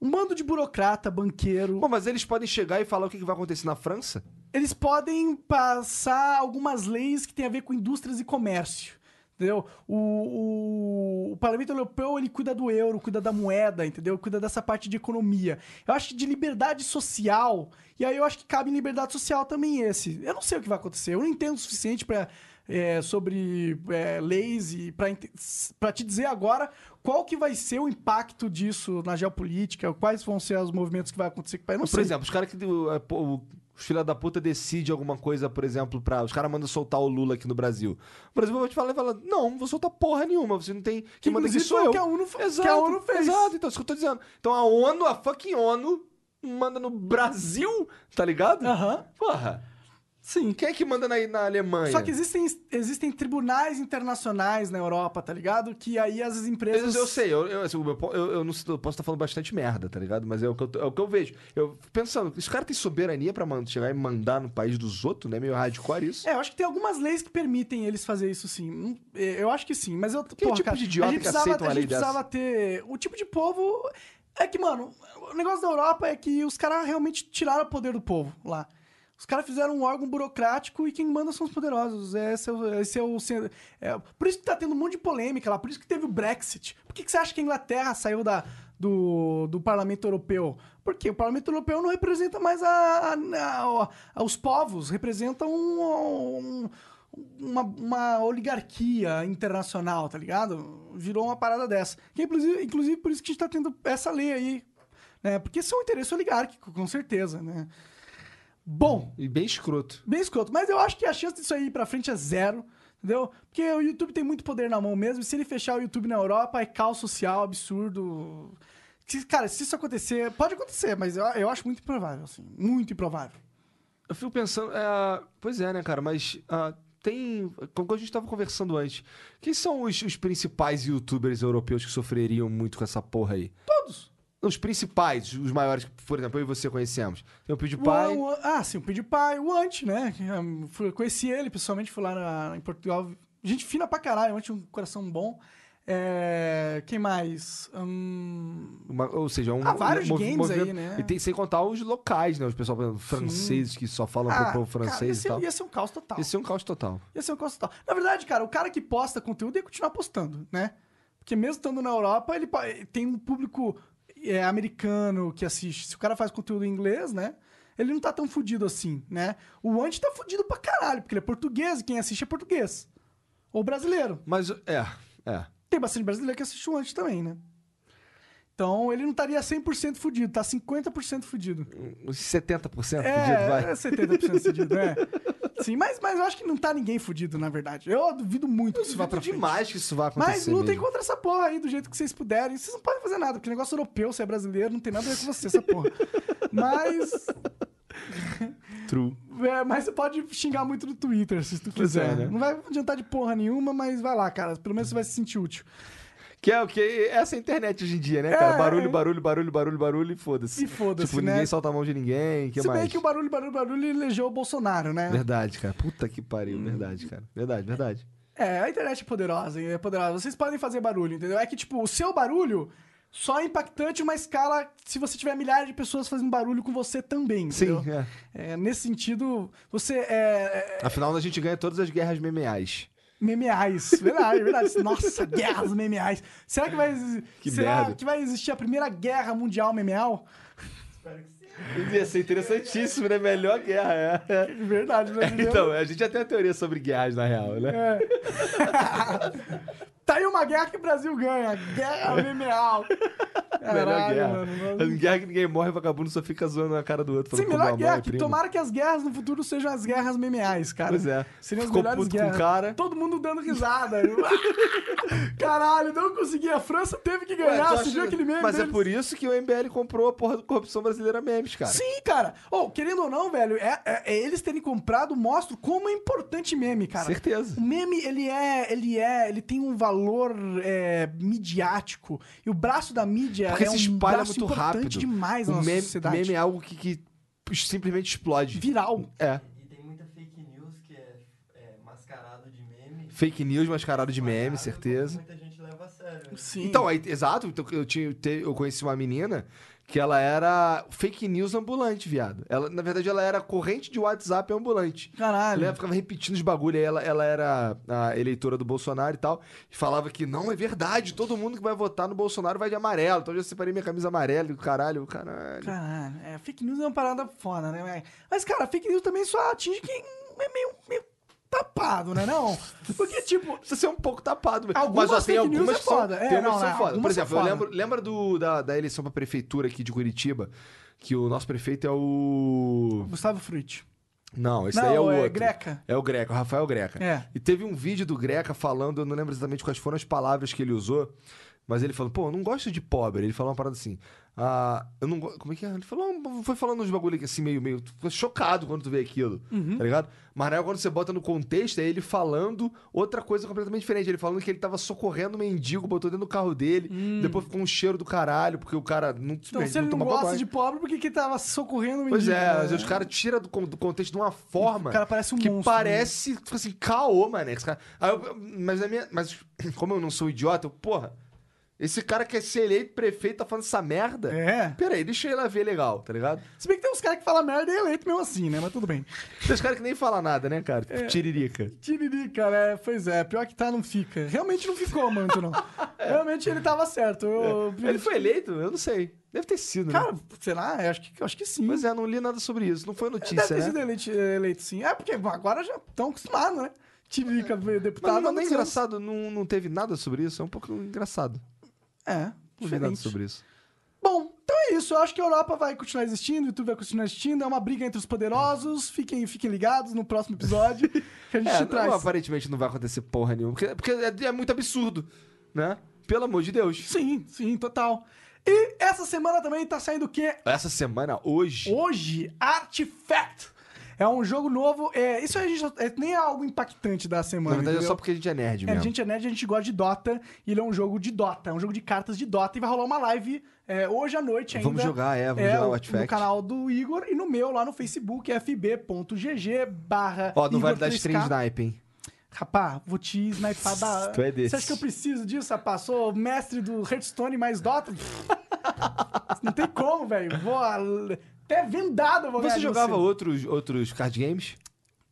Um bando de burocrata, banqueiro. Bom, mas eles podem chegar e falar o que que vai acontecer na França? Eles podem passar algumas leis que têm a ver com indústrias e comércio. Entendeu? O, o, o Parlamento Europeu ele cuida do euro, cuida da moeda, entendeu? Cuida dessa parte de economia. Eu acho que de liberdade social, e aí eu acho que cabe em liberdade social também esse. Eu não sei o que vai acontecer, eu não entendo o suficiente pra, é, sobre é, leis e pra te dizer agora qual que vai ser o impacto disso na geopolítica, quais vão ser os movimentos que vai acontecer com o país. Não Por sei. exemplo, os caras que. Os filha da puta decidem alguma coisa, por exemplo, pra. Os caras mandam soltar o Lula aqui no Brasil. O Brasil vai te falar e fala: Não, não vou soltar porra nenhuma. Você não tem. Quem manda aqui inclusive sou foi o eu. que a ONU exato, que a ONU fez. Exato, então é isso que eu tô dizendo. Então a ONU, a fucking ONU, manda no Brasil, tá ligado? Aham. Porra. Sim. Quem é que manda na, na Alemanha? Só que existem, existem tribunais internacionais na Europa, tá ligado? Que aí as empresas. Eu, eu sei, eu, eu, assim, eu, eu- não eu posso estar falando bastante merda, tá ligado? Mas é o que eu, é o que eu vejo. Eu pensando, esse cara tem soberania pra chegar e mandar no país dos outros, né? Meio hardcore isso. É, eu acho que tem algumas leis que permitem eles fazer isso sim. Hum, é, Eu acho que sim, mas eu. Que tipo de idiota a gente que aceita uma a lei gente precisava ter. O tipo de povo. É que, mano, o negócio da Europa é que os caras realmente tiraram o poder do povo lá. Os caras fizeram um órgão burocrático e quem manda são os poderosos. Esse é o. Esse é o é, por isso que tá tendo um monte de polêmica lá, por isso que teve o Brexit. Por que, que você acha que a Inglaterra saiu da, do, do Parlamento Europeu? Porque o Parlamento Europeu não representa mais a, a- a- os povos, representa um- um- uma, uma oligarquia internacional, tá ligado? Virou uma parada dessa. Que, inclusive, inclusive por isso que a gente tá tendo essa lei aí. Né? Porque isso é um interesse oligárquico, com certeza, né? Bom, E bem escroto. bem escroto. Mas eu acho que a chance disso aí ir pra frente é zero. Entendeu? Porque o YouTube tem muito poder na mão mesmo. E se ele fechar o YouTube na Europa, é caos social absurdo. Que, Cara, se isso acontecer, pode acontecer, mas eu, eu acho muito improvável, assim. Muito improvável. Eu fico pensando. é, pois é, né, cara? Mas ah, tem. Como a gente tava conversando antes, quem são os, os principais youtubers europeus que sofreriam muito com essa porra aí? Todos. Os principais, os maiores, que, por exemplo, eu e você conhecemos. Tem o O- PewDiePie. o- ah, sim, o PewDiePie, o Ant, né? um, fui- conheci ele, pessoalmente, fui lá na- em Portugal. Gente fina pra caralho, o Ant, um coração bom. É, quem mais? Hum, Uma- ou seja, um. Há vários um games aí, né? E tem, sem contar os locais, né? Os pessoal por exemplo, franceses que só falam ah, pro povo cara, francês e ser, tal. ia ser um caos total. Ia ser um caos total. Ia ser um caos total. Na verdade, cara, o cara que posta conteúdo ia continuar postando, né? Porque mesmo estando na Europa, ele tem um público é, americano que assiste. Se o cara faz conteúdo em inglês, né? Ele não tá tão fudido assim, né? O Ant tá fudido pra caralho, porque ele é português e quem assiste é português. Ou brasileiro. Mas, é, é. Tem bastante brasileiro que assiste o Ant também, né? Então ele não estaria 100% fudido, tá 50% fudido. Uns 70% fudido, É, vai. é 70% fudido, é. [LAUGHS] Sim, mas, mas eu acho que não tá ninguém fudido, na verdade. Eu duvido muito que isso vá pra frente. demais que isso vai acontecer. Mas lutem mesmo. contra essa porra aí do jeito que vocês puderem. Vocês não podem fazer nada, porque negócio europeu, você é brasileiro, não tem nada a ver com você, essa porra. [LAUGHS] Mas. True. é, mas você pode xingar muito no Twitter, se tu é, quiser. né? Não vai adiantar de porra nenhuma, mas vai lá, cara. Pelo menos você vai se sentir útil. Que é o que essa é a internet hoje em dia, né, cara? É, barulho, é. barulho, barulho, barulho, barulho e foda-se. E foda-se, Tipo, né? ninguém solta a mão de ninguém, que se mais? bem que o barulho, barulho, barulho elegeu o Bolsonaro, né? Verdade, cara. Puta que pariu. Hum. Verdade, cara. Verdade, verdade. É, a internet é poderosa, é poderosa. Vocês podem fazer barulho, entendeu? É que, tipo, o seu barulho só é impactante uma escala se você tiver milhares de pessoas fazendo barulho com você também, Sim, entendeu? é. É, nesse sentido, você é, é Afinal, a gente ganha todas as guerras memeais. Memeais. Verdade, verdade. Nossa, guerras memeais. Será que vai, Que será merda. que vai existir a primeira guerra mundial memeal? Ia ser interessantíssimo, né? Melhor guerra, é. Verdade, né? Então, a gente já tem a teoria sobre guerras, na real, né? É. [LAUGHS] tá aí uma guerra que o Brasil ganha. Guerra [LAUGHS] memeal. Melhor Caralho, guerra. mano. Guerra que ninguém morre, vagabundo só fica zoando na cara do outro. Sim, melhor a guerra. é Que tomara que as guerras no futuro sejam as guerras memeais, cara. Pois é. Seriam as Ficou melhores puto com guerras. cara. Todo mundo dando risada. [LAUGHS] Caralho, não consegui. A França teve que ganhar. Você viu aquele meme Mas é deles? por isso que o MBL comprou a porra do Corrupção Brasileira Memes, cara. Sim, cara. Oh, querendo ou não, velho, é, é- é eles terem comprado mostra como é importante meme, cara. Certeza. O meme, ele é, ele é, ele tem um valor é, midiático. E o braço da mídia Porque é se um espalha braço muito importante rápido. demais na o nossa meme, sociedade. meme é algo que, que simplesmente explode. Viral. É. E tem muita fake news que é, é mascarado de meme. Fake news mascarado de meme, espalhado, certeza. Muita gente leva a sério. né? Sim. Então, aí, exato. Então, eu, tinha, eu conheci uma menina que ela era fake news ambulante, viado. Ela, na verdade, ela era corrente de WhatsApp ambulante. Caralho. Ela ficava repetindo os bagulho. Aí ela, ela era a eleitora do Bolsonaro e tal. E falava que não, é verdade. Todo mundo que vai votar no Bolsonaro vai de amarelo. Então eu já separei minha camisa amarela e o caralho, caralho. Caralho, é, fake news é uma parada foda, né? Mas, cara, fake news também só atinge quem é meio, meio tapado, né? Não? Porque, tipo, Precisa ser um pouco tapado. Algumas Mas ó, tem algumas é que são, foda. É, tem não, são não, foda. Por são exemplo, eu lembro, lembra do, da, da eleição pra prefeitura aqui de Curitiba? Que o nosso prefeito é o. Gustavo Fruit. Não, esse Não, daí é o é outro. Greca. É o Greca, o Rafael Greca. É. E teve um vídeo do Greca falando, eu não lembro exatamente quais foram as palavras que ele usou, mas ele falou, pô, eu não gosto de pobre. Ele falou uma parada assim, ah, eu não gosto. Como é que é? Ele falou, foi falando uns bagulho aqui, assim, meio, meio. Tu fica chocado quando tu vê aquilo, Uhum. tá ligado? Mas na quando você bota no contexto, é ele falando outra coisa completamente diferente. Ele falando que ele tava socorrendo o mendigo, botou dentro do carro dele, depois ficou um cheiro do caralho, porque o cara não, Hum. Então, se ele não tomava gosta de pobre, por que que tava socorrendo o Pois mendigo? é, né? mas os caras tiram do, do contexto de uma forma O cara parece um que monstro, né? parece, tipo assim, caô. Esse cara- Aí eu- mas, na minha, mas como eu não sou idiota, eu, porra, esse cara quer ser eleito prefeito, tá falando essa merda? É. Peraí, deixa ele lá ver legal, tá ligado? Se bem que tem uns caras que falam merda e é eleito mesmo assim, né? Mas tudo bem. Tem os caras que nem falam nada, né, cara? É. Tipo, Tiririca. Tiririca, né? Pois é, pior que tá, não fica. Realmente não ficou muito, não. [LAUGHS] Realmente ele tava certo. Eu, Ele foi eleito? Eu não sei. Deve ter sido, né? Cara, será? Eu acho que, acho que sim. Pois é, não li nada sobre isso. Não foi Deve notícia, ter né? sido eleito, eleito sim. É, porque agora já estão acostumados, né? Tiririca deputado. Mas, mas há não é engraçado, não, não teve nada sobre isso. É um pouco engraçado. É, Não diferente. sobre isso. Bom, então é isso. Eu acho que a Europa vai continuar existindo, o YouTube vai continuar existindo. É uma briga entre os poderosos. Fiquem, fiquem ligados no próximo episódio que a gente É, não, traz. aparentemente não vai acontecer porra nenhuma. Porque, porque é, é muito absurdo, né? Pelo amor de Deus. Sim, sim, total. E essa semana também tá saindo o quê? Essa semana, hoje. Hoje, Artifact. É um jogo novo. É, isso a gente, é, nem é algo impactante da Na semana. verdade é entendeu? só porque a gente é nerd É, mesmo. a gente é nerd, a gente gosta de Dota. E ele é um jogo de Dota, é um jogo de cartas de Dota. E vai rolar uma live é, hoje à noite ainda. Vamos jogar, é, vamos jogar o Artifact. No canal do Igor e no meu lá no Facebook, fb.gg barra Ó, não vai dar 3K. stream snipe, hein? Rapá, vou te snipar da... [LAUGHS] Tu é desse. Você acha que eu preciso disso, rapá? Sou mestre do Hearthstone mais Dota? [LAUGHS] não tem como, velho. Vou... Até vendado eu vou Você jogava outros, outros card games?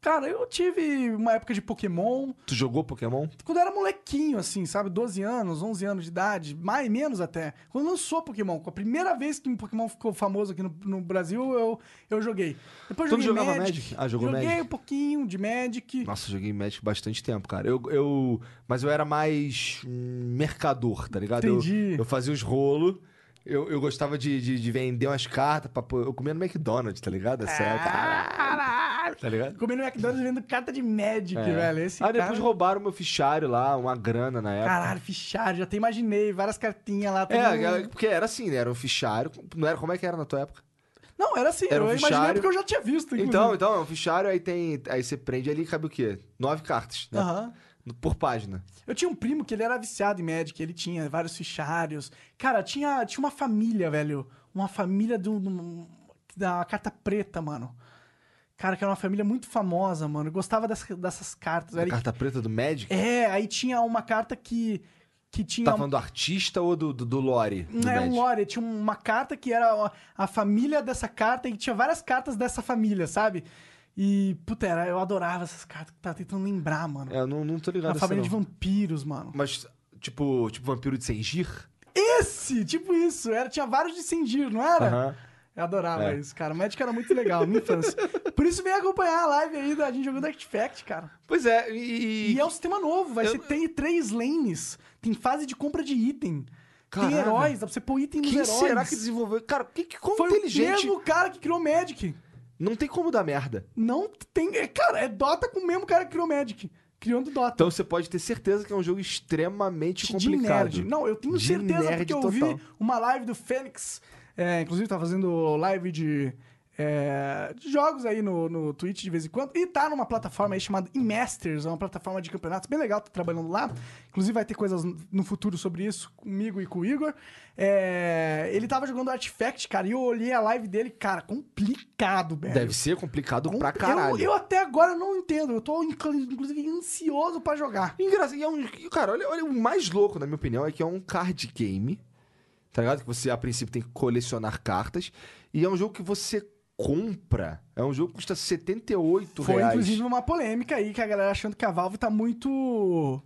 Cara, eu tive uma época de Pokémon. Tu jogou Pokémon? Quando eu era molequinho, assim, sabe? 12 anos, 11 anos de idade, mais menos até. Quando lançou Pokémon, com a primeira vez que um Pokémon ficou famoso aqui no, no Brasil, eu, eu joguei. Depois Tu joguei jogava Magic. Magic? Ah, jogou joguei Magic. um pouquinho de Magic. Nossa, eu joguei Magic bastante tempo, cara. Eu, eu, mas eu era mais mercador, tá ligado? Eu- Entendi. Eu, fazia os rolos. Eu, eu gostava de, de, de vender umas cartas. Pra, pôr- eu comia no McDonald's, tá ligado? Essa época. Caralho! Tá ligado? Comendo McDonald's vendo carta de Magic, É. velho. Esse Aí depois cara... roubaram meu fichário lá, uma grana na época. Caralho, fichário, já até imaginei, várias cartinhas lá. É, é, porque era assim, né? Era um fichário. Não era, como é que era na tua época? Não, era assim, Era um eu imaginei fichário. porque eu já tinha visto, inclusive. Então, então, é um fichário, aí tem. Aí você prende ali, cabe o quê? Nove cartas, né? Aham. Por página. Eu tinha um primo que ele era viciado em Magic, ele tinha vários fichários. Cara, tinha, tinha uma família, velho. Uma família de um- de um- da carta preta, mano. Cara, que era uma família muito famosa, mano. Eu gostava dessas, dessas cartas. A carta preta do Magic? É, aí tinha uma carta que, que tinha. Tá falando do artista ou do, do, do lore? Do é um Magic? lore, tinha uma carta que era a, a família dessa carta e tinha várias cartas dessa família, sabe? E, puta, era, eu adorava essas cartas. Tava tentando lembrar, mano. É, eu não, não tô ligado Uma nessa, família de vampiros, mano. Mas, tipo, tipo vampiro de Sengir? Esse! Tipo isso. Era, tinha vários de Sengir, não era? Aham. Eu adorava É. isso, cara. Magic era muito legal, minha infância. Por isso vem acompanhar a live aí da gente jogando Artifact, cara. Pois é, e. E é um sistema novo, vai Eu- ser, tem três lanes, tem fase de compra de item, Caralho. tem heróis, dá pra você pôr item nos Quem heróis. será que desenvolveu? Cara, que, que como Foi inteligente. o mesmo cara que criou Magic. Não tem como dar merda. Não tem... é, Cara, é Dota com o mesmo cara que criou Magic. Criando Dota. Então você pode ter certeza que é um jogo extremamente de complicado. nerd. Não, eu tenho De certeza porque eu total. vi uma live do Fênix. é, inclusive, tá fazendo live de, é, jogos aí no, no Twitch de vez em quando. E tá numa plataforma aí chamada eMasters, é uma plataforma de campeonatos bem legal, tá trabalhando lá. Inclusive, vai ter coisas no futuro sobre isso comigo e com o Igor. É, ele tava jogando Artifact, cara, e eu olhei a live dele, cara, complicado, velho. Deve ser complicado pra Com- caralho. Eu, eu até agora não entendo. Eu tô, inclu- inclusive, ansioso pra jogar. Engraçado. E é um, cara, olha, olha, o mais louco, na minha opinião, é que é um card game. Tá ligado? Que você, a princípio, tem que colecionar cartas. E é um jogo que você compra. É um jogo que custa 78 Foi, reais. inclusive, uma polêmica aí, que a galera achando que a Valve tá muito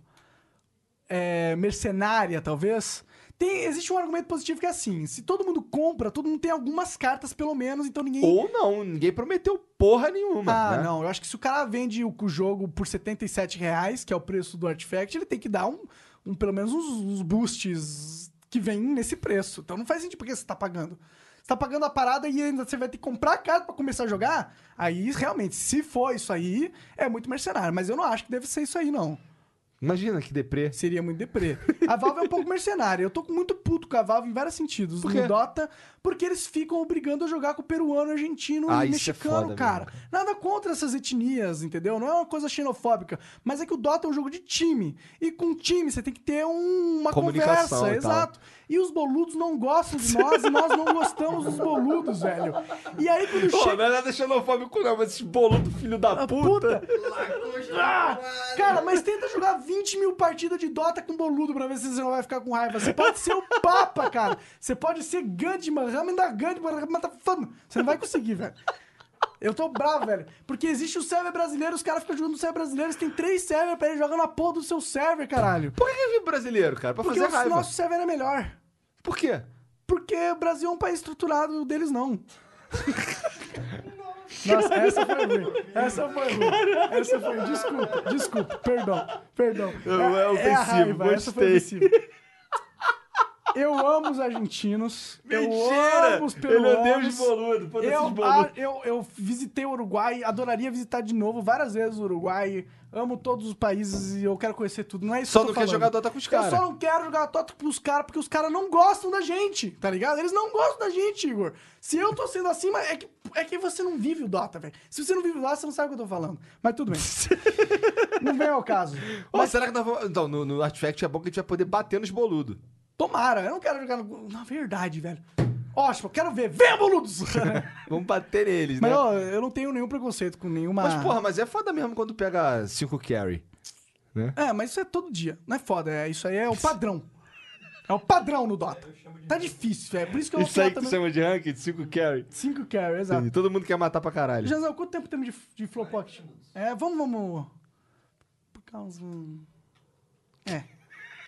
é, mercenária, talvez. Tem, existe um argumento positivo que é assim, se todo mundo compra, todo mundo tem algumas cartas, pelo menos, então ninguém... Ou não, ninguém prometeu porra nenhuma. Ah, né? não. Eu acho que se o cara vende o, o jogo por 77 reais, que é o preço do Artifact, ele tem que dar um, um- pelo menos uns, uns boosts que vêm nesse preço. Então não faz sentido porque você tá pagando. Você tá pagando a parada e ainda você vai ter que comprar a carta pra começar a jogar. Aí, realmente, se for isso aí, é muito mercenário. Mas eu não acho que deve ser isso aí, não. Imagina que deprê. Seria muito deprê. A Valve é um pouco mercenária. Eu tô muito puto com a Valve em vários sentidos. No Dota, porque eles ficam obrigando a jogar com o peruano, argentino Ah, e é mexicano, foda cara. mesmo. Nada contra essas etnias, entendeu? Não é uma coisa xenofóbica. Mas é que o Dota é um jogo de time. E com time você tem que ter um- uma conversa. e tal. Exato. E os boludos não gostam de nós e nós não gostamos dos boludos, velho. E aí quando Pô, chega. não é nada xenofóbico, não, mas esse boludo filho da a puta. puta. Ah, cara, mas tenta jogar 20 mil partidas de Dota com boludo pra ver se você não vai ficar com raiva. Você pode ser o Papa, cara. Você pode ser Ramen da Gandhi, Matafano. Você não vai conseguir, velho. Eu tô bravo, velho. Porque existe o server brasileiro, os caras ficam jogando no server brasileiro, eles têm três servers pra eles jogar na porra do seu server, caralho. Por que é brasileiro, cara? Pra Porque fazer o raiva. nosso server é melhor. Por quê? Porque o Brasil é um país estruturado, o deles não. Nossa, essa foi ruim. Essa foi ruim. Essa foi. Desculpa, desculpa. Perdão, perdão. Não, é a ofensivo, raiva, essa foi gostei. ofensiva. Eu amo os argentinos. eu Mentira! amo os Ele odeia peruanos. os boludos. Foda-se Eu, os boludos. ah, eu, eu visitei o Uruguai, adoraria visitar de novo várias vezes o Uruguai. Amo todos os países e eu quero conhecer tudo. Não é isso Só que eu não tô quer falando. jogar Dota com os Eu caras. só não quero jogar Dota com os caras porque os caras não gostam da gente, tá ligado? Eles não gostam da gente, Igor. Se eu tô sendo assim, mas é que, é que você não vive o Dota, velho. Se você não vive o Dota, você não sabe o que eu tô falando. Mas tudo bem. [LAUGHS] não vem ao caso. Mas será que nós vamos... Então, no, no Artifact é bom que a gente vai poder bater nos boludos. Tomara, eu não quero jogar no... Na verdade, velho. Ótimo, eu quero ver. Venha, boludos! [LAUGHS] Vamos bater neles, mas né? ó, eu não tenho nenhum preconceito com nenhuma... Mas, porra, mas é foda mesmo quando pega 5 carry. É, mas isso é todo dia. Não é foda, é, isso aí é o padrão. É o padrão no Dota. Tá difícil, velho. Por isso que eu vou Isso aí que tu também... chama de ranked, 5 carry. 5 carry, exato. Todo mundo quer matar pra caralho. Janzão, quanto tempo temos de, de flow pocket? É, vamos, vamos... Por causa... É.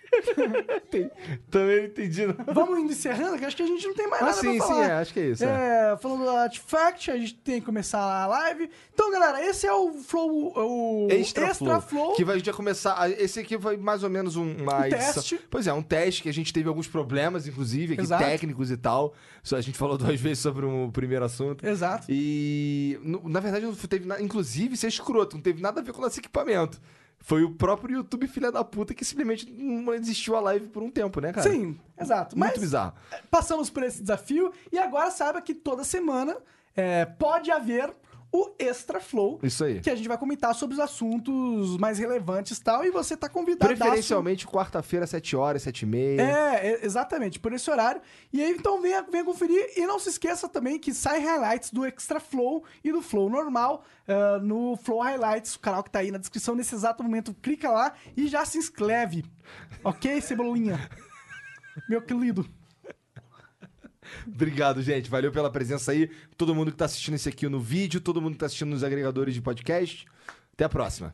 [LAUGHS] Também não entendi, não. Vamos indo encerrando, que acho que a gente não tem mais Ah, nada sim, pra sim, falar. é, acho que é isso. É. É, falando do Artifact, a gente tem que começar a live. Então, galera, esse é o Flow... O Extra, Extra Flow. Flow. Que vai, a gente vai começar. a- Esse aqui foi mais ou menos um, uma Um teste. Pois é, um teste que a gente teve alguns problemas, inclusive, aqui Exato. técnicos e tal. Só A gente falou [LAUGHS] duas vezes sobre o primeiro assunto. Exato. E na verdade não teve nada, inclusive ser escroto, não teve nada a ver com o nosso equipamento. Foi o próprio YouTube filha da puta que simplesmente não existiu a live por um tempo, né, cara? Sim, exato. Muito Mas bizarro. passamos por esse desafio e agora saiba que toda semana é, pode haver o Extra Flow. Isso aí. Que a gente vai comentar sobre os assuntos mais relevantes e tal. E você tá convidado. Preferencialmente quarta-feira, 7 horas, 7 e meia. É, exatamente, por esse horário. E aí, então, venha, venha conferir. E não se esqueça também que sai highlights do Extra Flow e do Flow normal ah, no Flow Highlights, o canal que tá aí na descrição nesse exato momento. Clica lá e já se inscreve. Ok, Cebolinha? [LAUGHS] Meu querido. [LAUGHS] Obrigado, gente. Valeu pela presença aí. Todo mundo que tá assistindo esse aqui no vídeo, todo mundo que tá assistindo nos agregadores de podcast. Até a próxima.